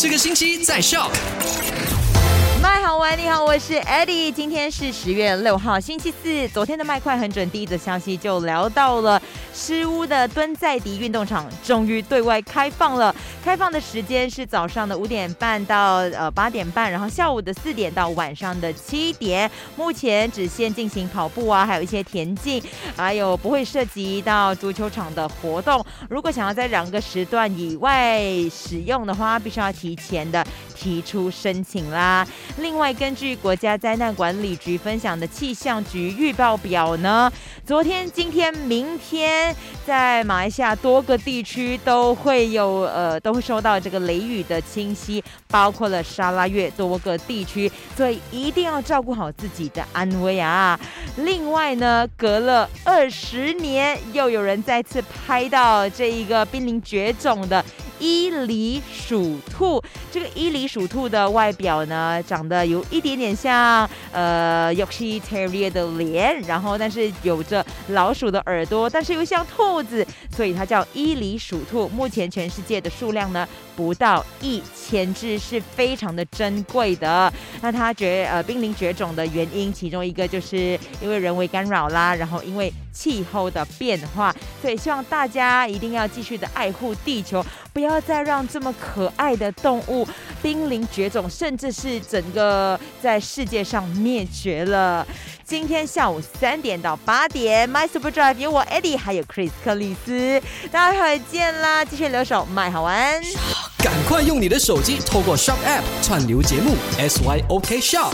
这个星期在笑。麦好玩，你好，我是 Eddie。今天是十月六号，星期四。昨天的麦快很准，第一则消息就聊到了失屋的敦在迪运动场终于对外开放了。开放的时间是早上的五点半到呃八点半，然后下午的四点到晚上的七点。目前只限进行跑步啊，还有一些田径，还有不会涉及到足球场的活动。如果想要在两个时段以外使用的话，必须要提前的提出申请啦。另外，根据国家灾难管理局分享的气象局预报表呢，昨天、今天、明天，在马来西亚多个地区都会有呃，都会收到这个雷雨的侵袭，包括了沙拉越多个地区，所以一定要照顾好自己的安危啊。另外呢，隔了二十年，又有人再次拍到这一个濒临绝种的。伊犁鼠兔，这个伊犁鼠兔的外表呢，长得有一点点像呃 Yorkshire Terrier 的脸，然后但是有着老鼠的耳朵，但是又像兔子，所以它叫伊犁鼠兔。目前全世界的数量呢不到一千只，是非常的珍贵的。那它绝呃濒临绝种的原因，其中一个就是因为人为干扰啦，然后因为气候的变化，所以希望大家一定要继续的爱护地球，不要再让这么可爱的动物濒临绝种，甚至是整个在世界上灭绝了。今天下午三点到八点，My Super Drive 有我 Eddie，还有 Chris 克里斯，大家会见啦！继续留守麦好玩，赶快用你的手机透过 Shop App 串流节目 SYOK Shop。